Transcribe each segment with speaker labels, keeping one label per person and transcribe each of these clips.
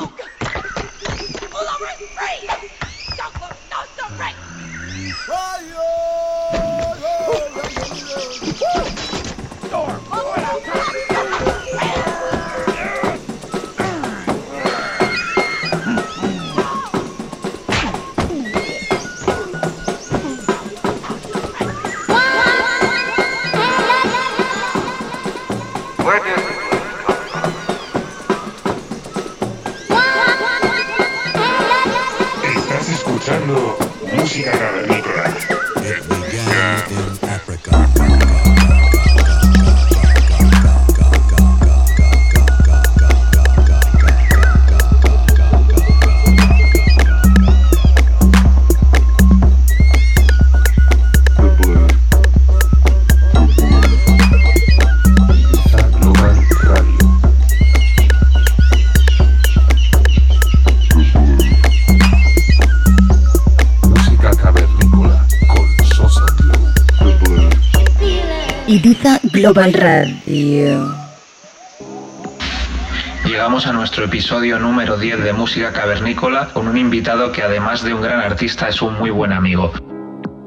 Speaker 1: No! Pull over! Free! Don't look! No, stop! Right! Fire!
Speaker 2: Llegamos a nuestro episodio número 10 de Música Cavernícola con un invitado que además de un gran artista es un muy buen amigo.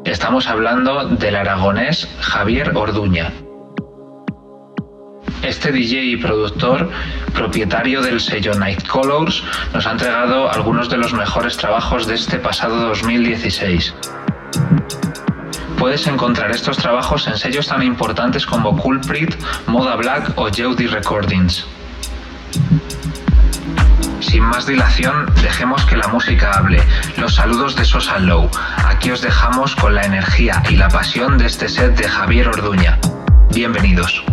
Speaker 2: Estamos hablando del aragonés Javier Orduña. Este DJ y productor, propietario del sello Night Colors, nos ha entregado algunos de los mejores trabajos de este pasado 2016. Puedes encontrar estos trabajos en sellos tan importantes como Culprit, Moda Black o Jeudy Recordings. Sin más dilación, dejemos que la música hable. Los saludos de Sosa Low. Aquí os dejamos con la energía y la pasión de este set de Javier Orduña. Bienvenidos.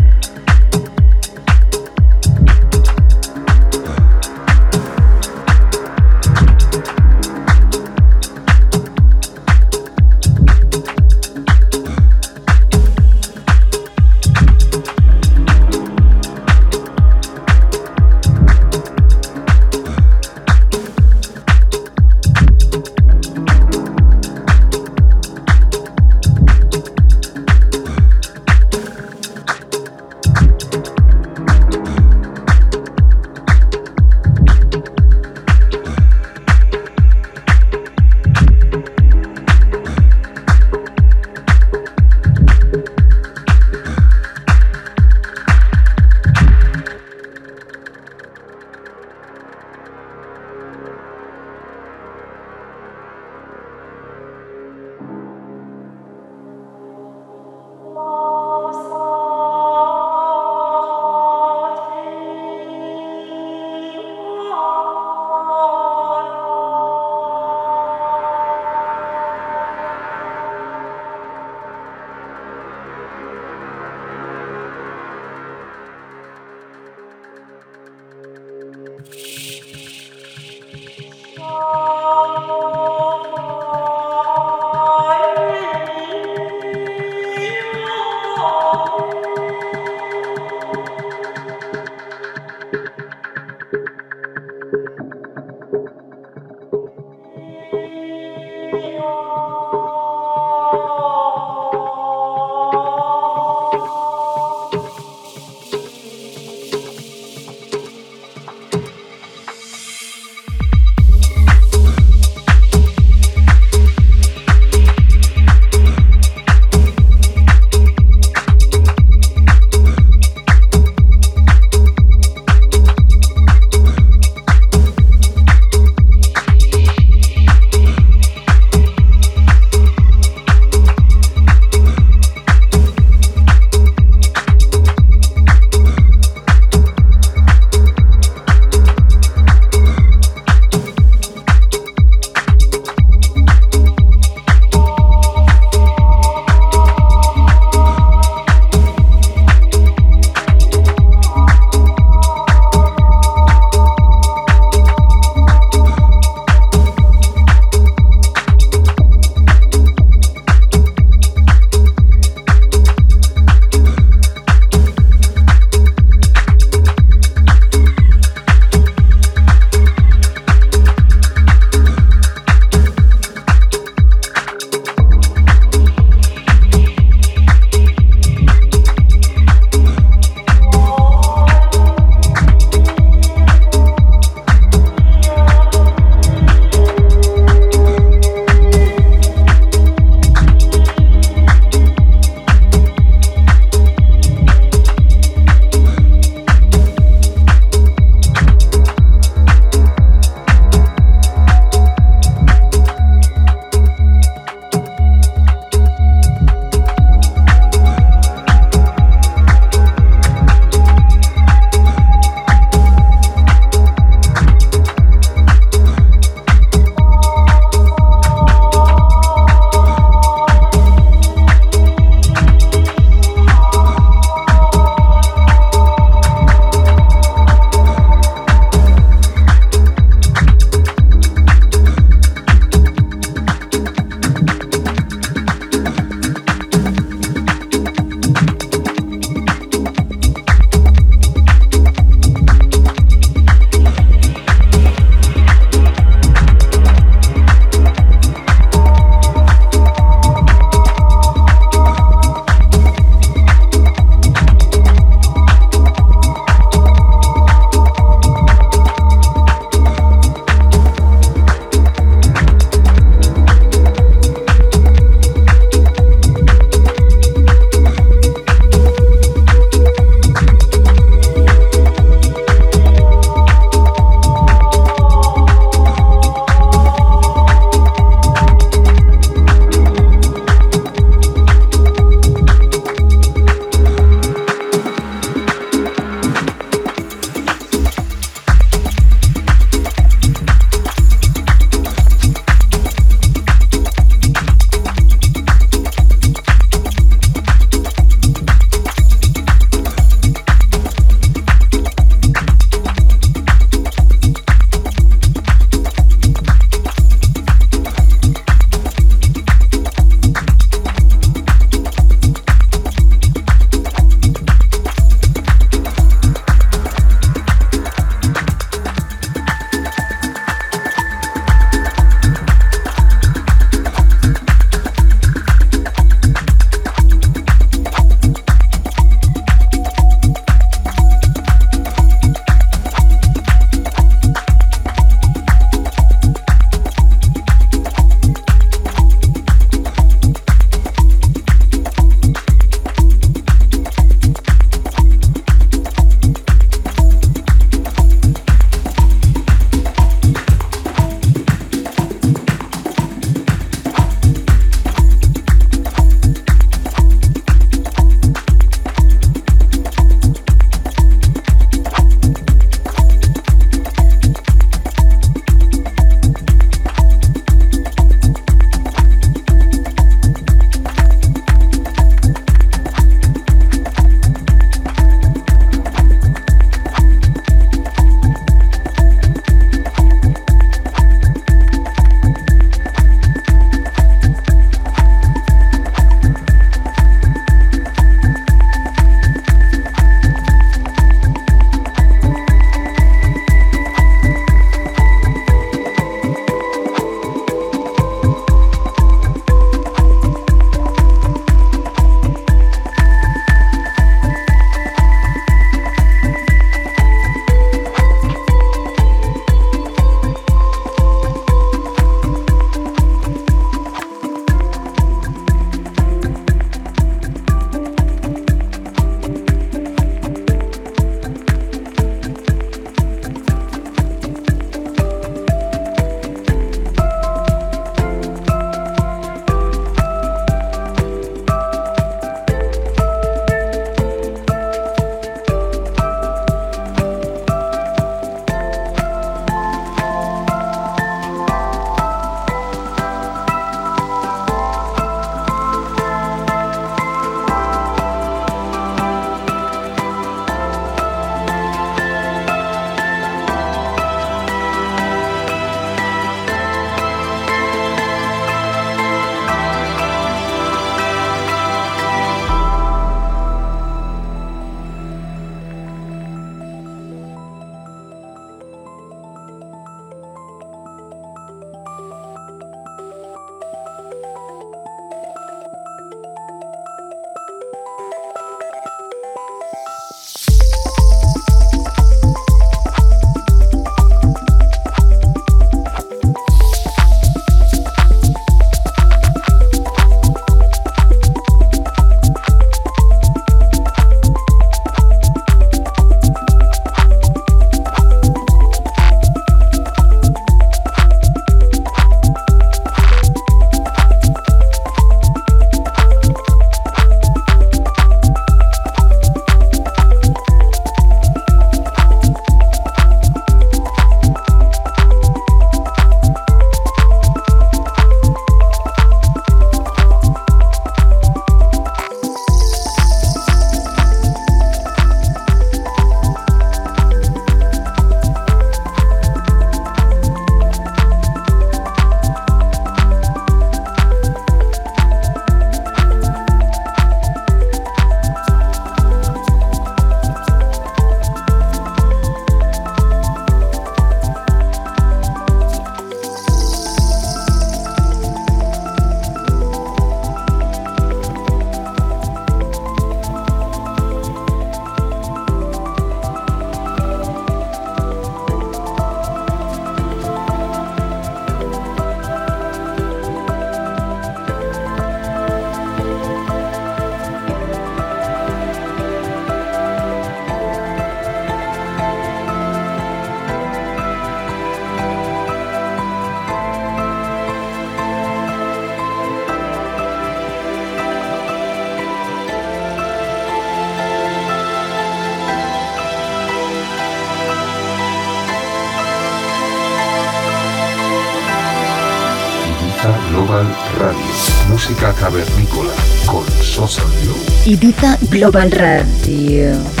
Speaker 1: Global Radio.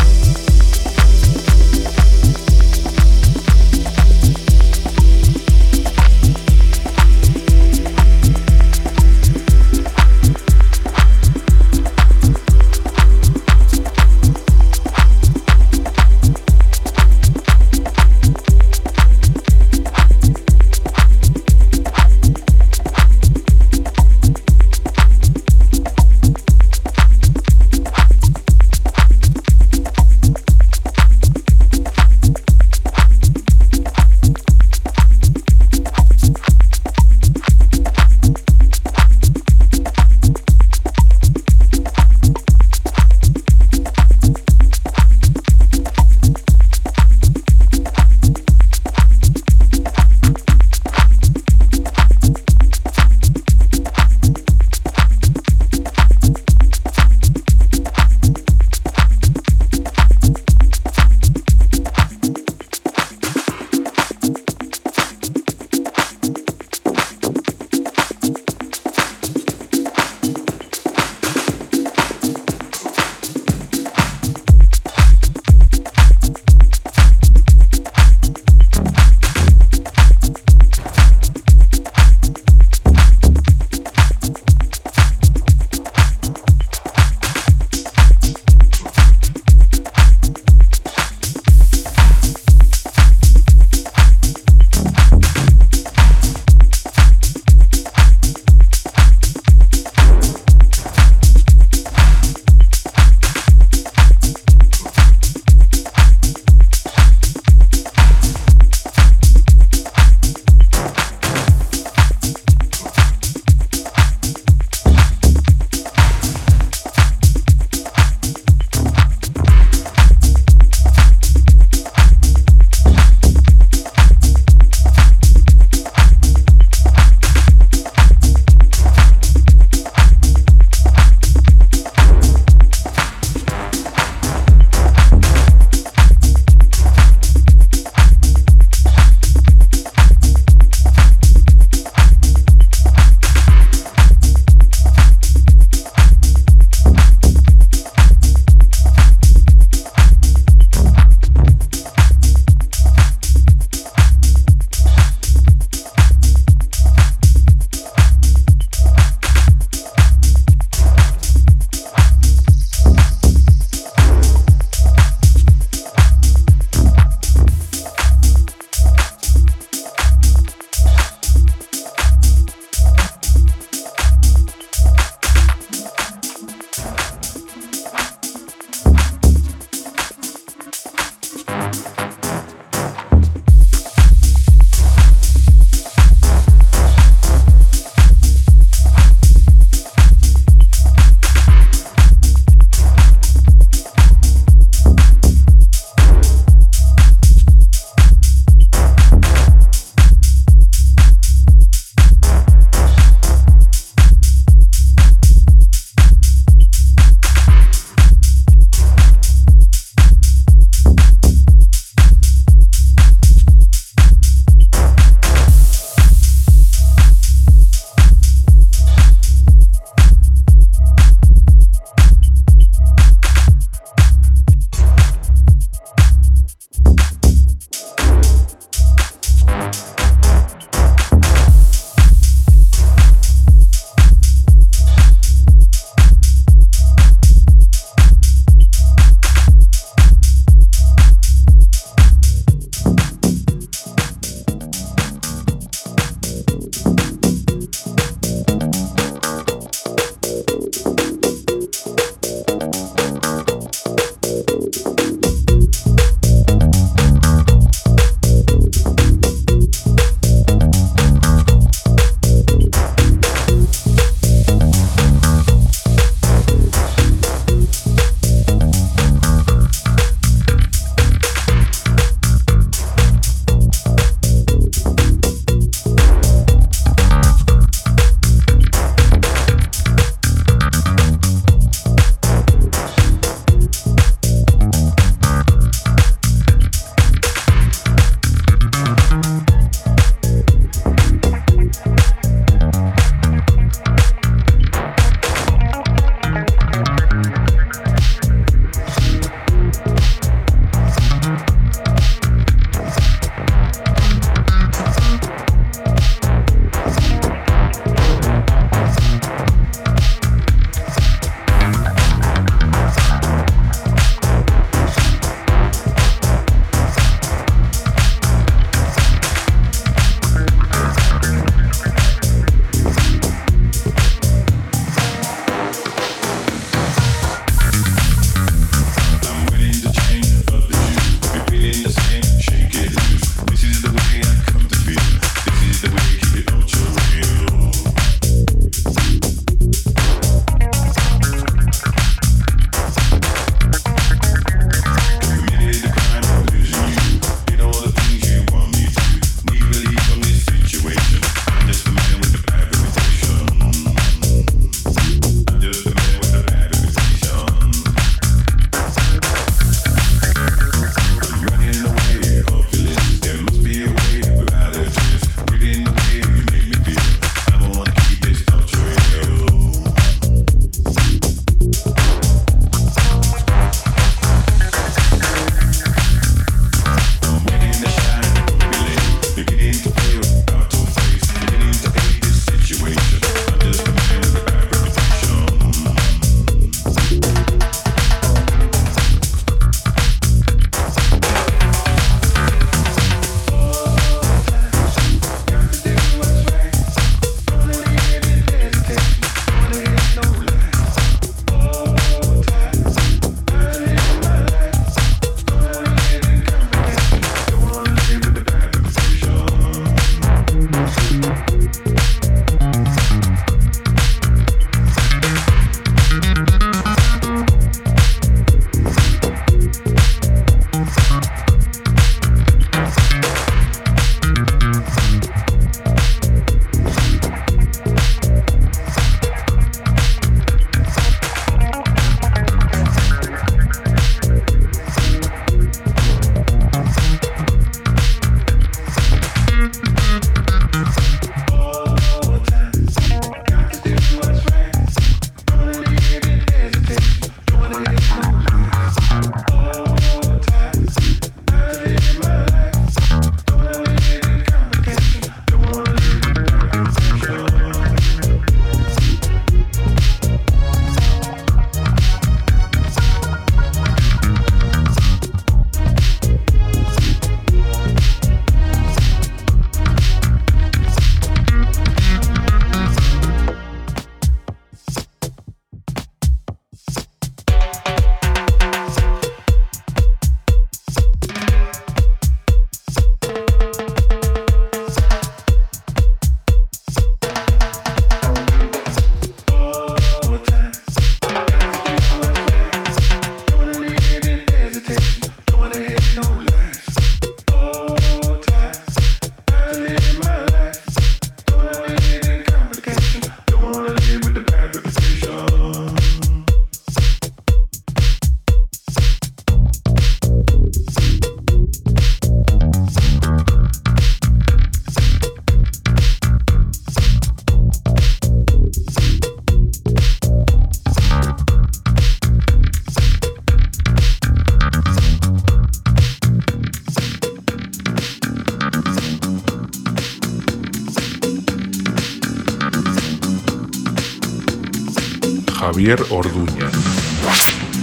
Speaker 3: Javier Orduña.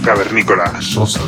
Speaker 4: Cavernícola.
Speaker 3: Sosa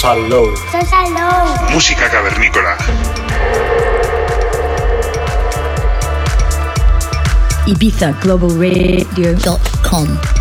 Speaker 5: Sosa Low.
Speaker 6: Sosa Low.
Speaker 4: Música cavernícola.
Speaker 1: ibizaglobalradio.com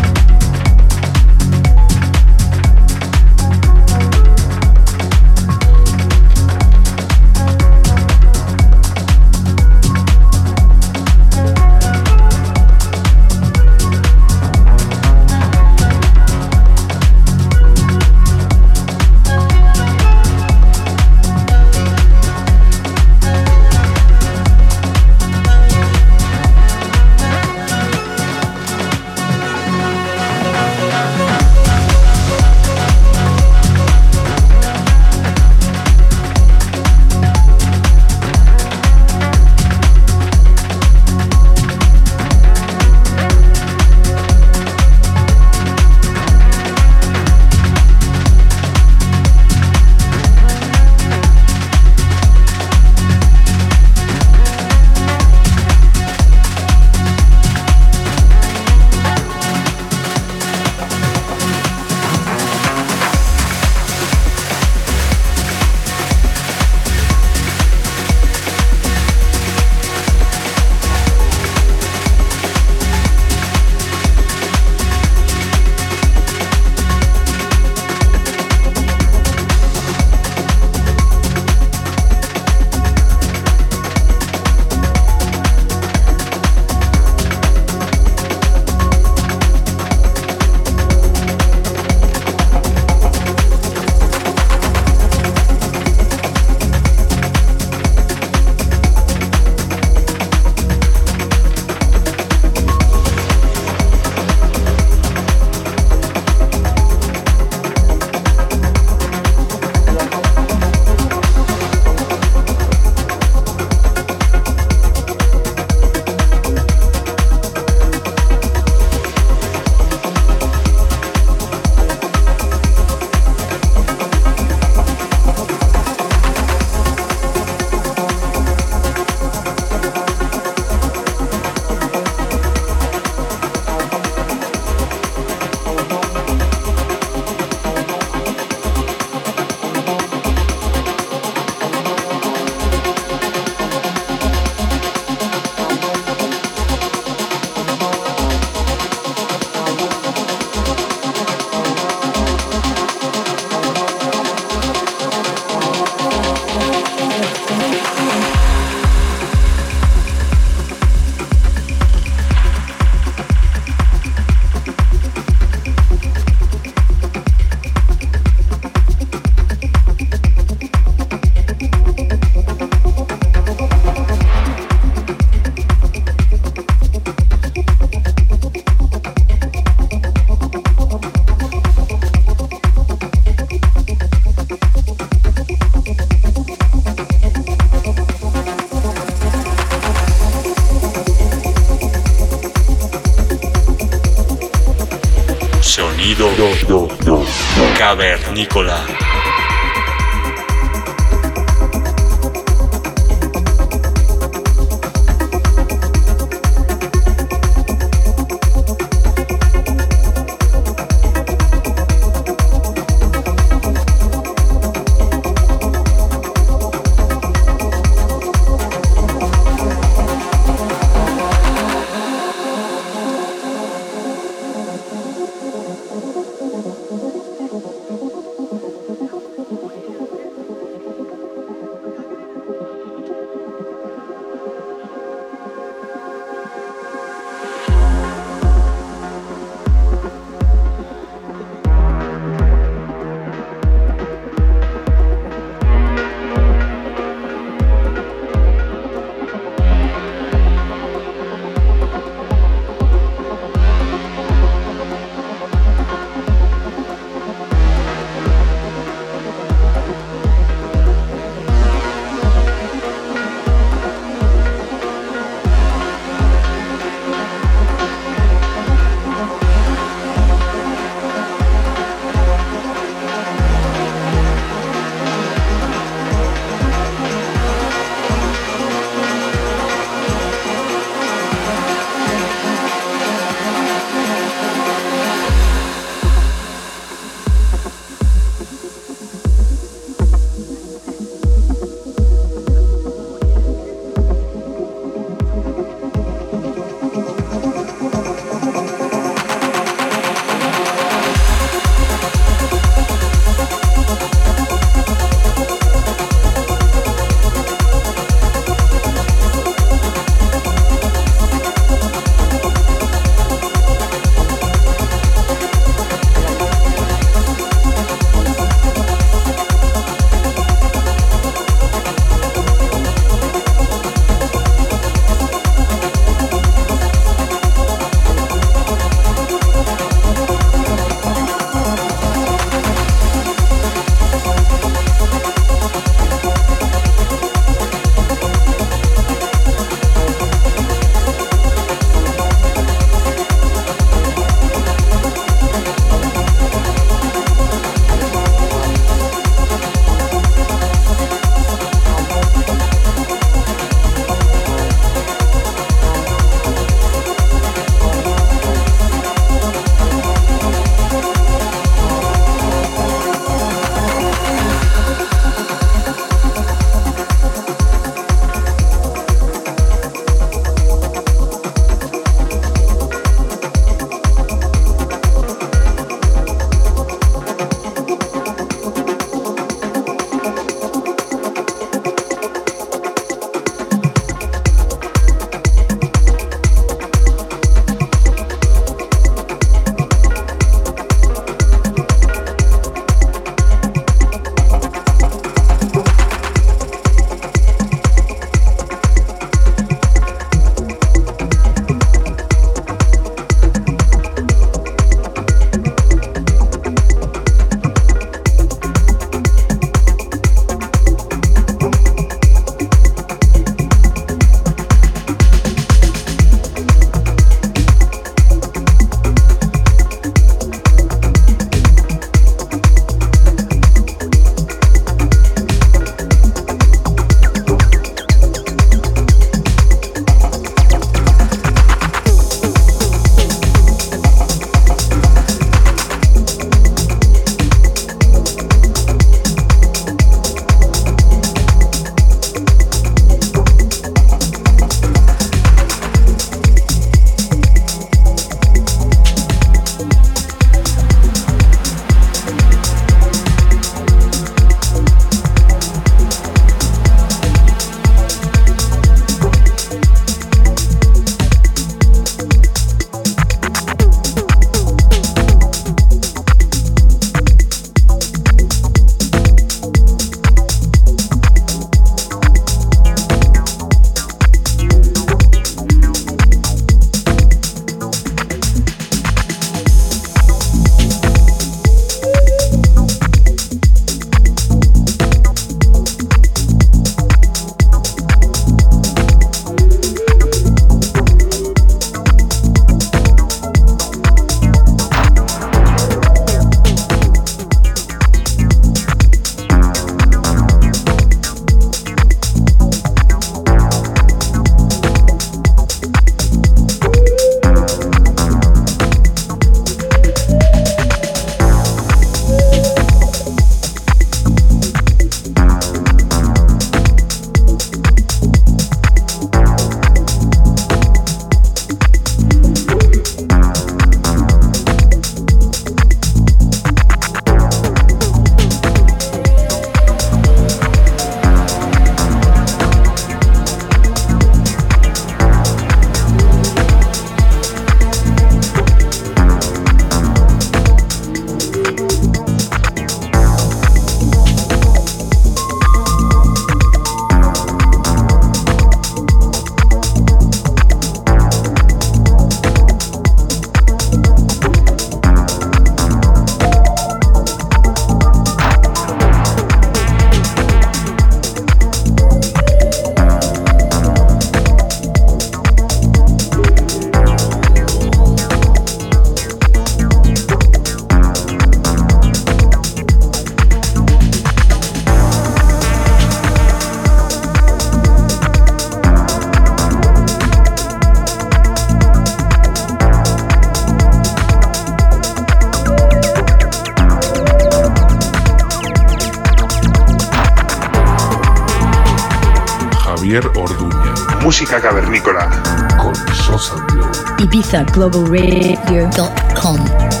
Speaker 1: ethaglobalradio.com.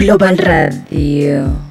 Speaker 1: Global Radio.